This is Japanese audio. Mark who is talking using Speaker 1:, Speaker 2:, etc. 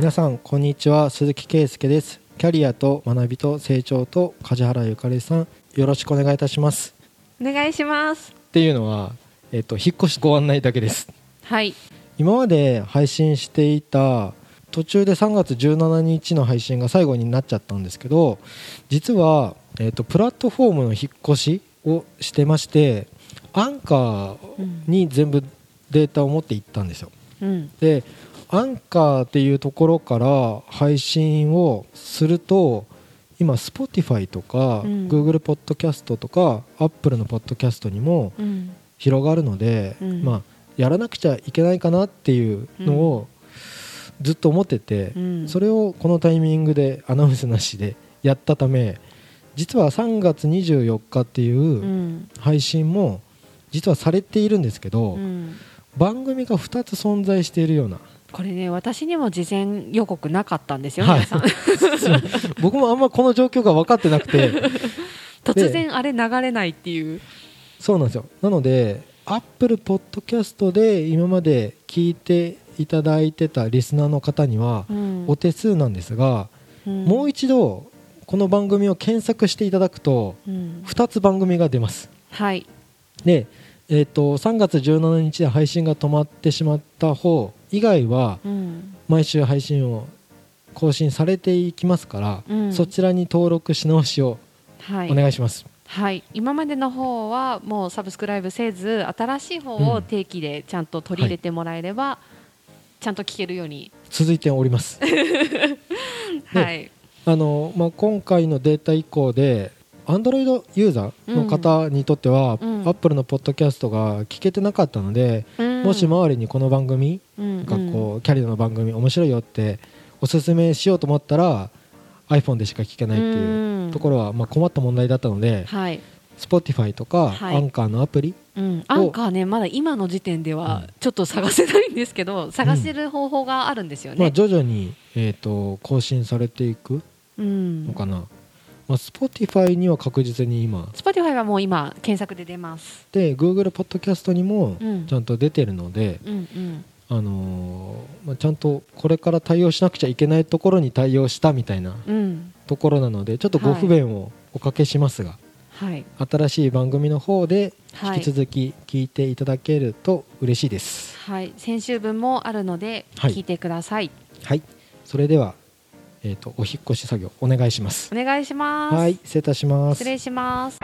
Speaker 1: 皆さんこんにちは。鈴木圭介です。キャリアと学びと成長と梶原ゆかりさん。よろしくお願いいたします。
Speaker 2: お願いします。
Speaker 1: っていうのはえっ、と引っ越しご案内だけです。
Speaker 2: はい。
Speaker 1: 今まで配信していた途中で3月17日の配信が最後になっちゃったんですけど実は、えー、とプラットフォームの引っ越しをしてましてアンカーに全部データを持っていったんですよ。
Speaker 2: うん。
Speaker 1: でアンカーっていうところから配信をすると今 Spotify とか、
Speaker 2: うん。
Speaker 1: Google ポッドキャストとか Apple のポッドキャストにも
Speaker 2: うん。
Speaker 1: 広がるので、
Speaker 2: うん。
Speaker 1: まあ、やらなくちゃいけないかなっていうのをずっと思ってて、
Speaker 2: うん。
Speaker 1: それをこのタイミングでアナウンスなしでやったため実は3月24日っていううん。配信も実はされているんですけど、
Speaker 2: うん。
Speaker 1: 番組が2つ存在しているような
Speaker 2: これね私にも事前予告なかったんですよ、
Speaker 1: はい。
Speaker 2: 皆さん。
Speaker 1: 僕もあんまこの状況が分かってなくて。
Speaker 2: 突然あれ流れないっていう。
Speaker 1: そうなんですよ。なので Apple Podcast で今まで聞いていただいてたリスナーの方には
Speaker 2: うん。
Speaker 1: お手数なんですが、
Speaker 2: うん。
Speaker 1: もう一度この番組を検索していただくと
Speaker 2: うん。
Speaker 1: 2つ番組が出ます。
Speaker 2: はい。
Speaker 1: で、えー、と3月17日で配信が止まってしまった方以外は
Speaker 2: うん。
Speaker 1: 毎週配信を更新されていきますから、
Speaker 2: うん。
Speaker 1: そちらに登録し直しを
Speaker 2: はい。
Speaker 1: お願いします、
Speaker 2: はい、今までの方はもうサブスクライブせず新しい方を定期でちゃんと取り入れてもらえれば、ちゃんと聞けるように、
Speaker 1: 続いております。
Speaker 2: はい、
Speaker 1: あの、まあ、今回のデータ以降で Android ユーザーの方にとっては、
Speaker 2: うん。
Speaker 1: Apple のポッドキャストが聞けてなかったので、もし周りにこの番組
Speaker 2: うん
Speaker 1: がこう、キャリアの番組面白いよっておすすめしようと思ったら iPhone でしか聞けないっていうところは、まあ、困った問題だったので、
Speaker 2: はい、
Speaker 1: Spotify とか、
Speaker 2: はい。
Speaker 1: アンカーのアプリ
Speaker 2: うん、アンカーねまだ今の時点ではちょっと探せないんですけど、探せる方法があるんですよ
Speaker 1: まあ、
Speaker 2: ね。
Speaker 1: 徐々に、えー、と更新されていく
Speaker 2: うん。
Speaker 1: のかな、まあ、Spotify には確実に今。
Speaker 2: Spotify はもう今検索で出ます。
Speaker 1: で Google ポッドキャストにも
Speaker 2: うん。
Speaker 1: ちゃんと出てるので、
Speaker 2: うんうん。
Speaker 1: あのーまあ、ちゃんとこれから対応しなくちゃいけないところに対応したみたいな
Speaker 2: うん。
Speaker 1: ところなのでちょっとご不便をおかけしますが、
Speaker 2: はい。
Speaker 1: 新しい番組の方で
Speaker 2: はい。
Speaker 1: 引き続き聞いていただけると嬉しいです。
Speaker 2: はい、先週分もあるので
Speaker 1: はい。
Speaker 2: 聞いてください。
Speaker 1: はい、それでは、えー、とお引っ越し作業お願いします。
Speaker 2: お願いします。
Speaker 1: はい、失礼いたします
Speaker 2: 失。礼します。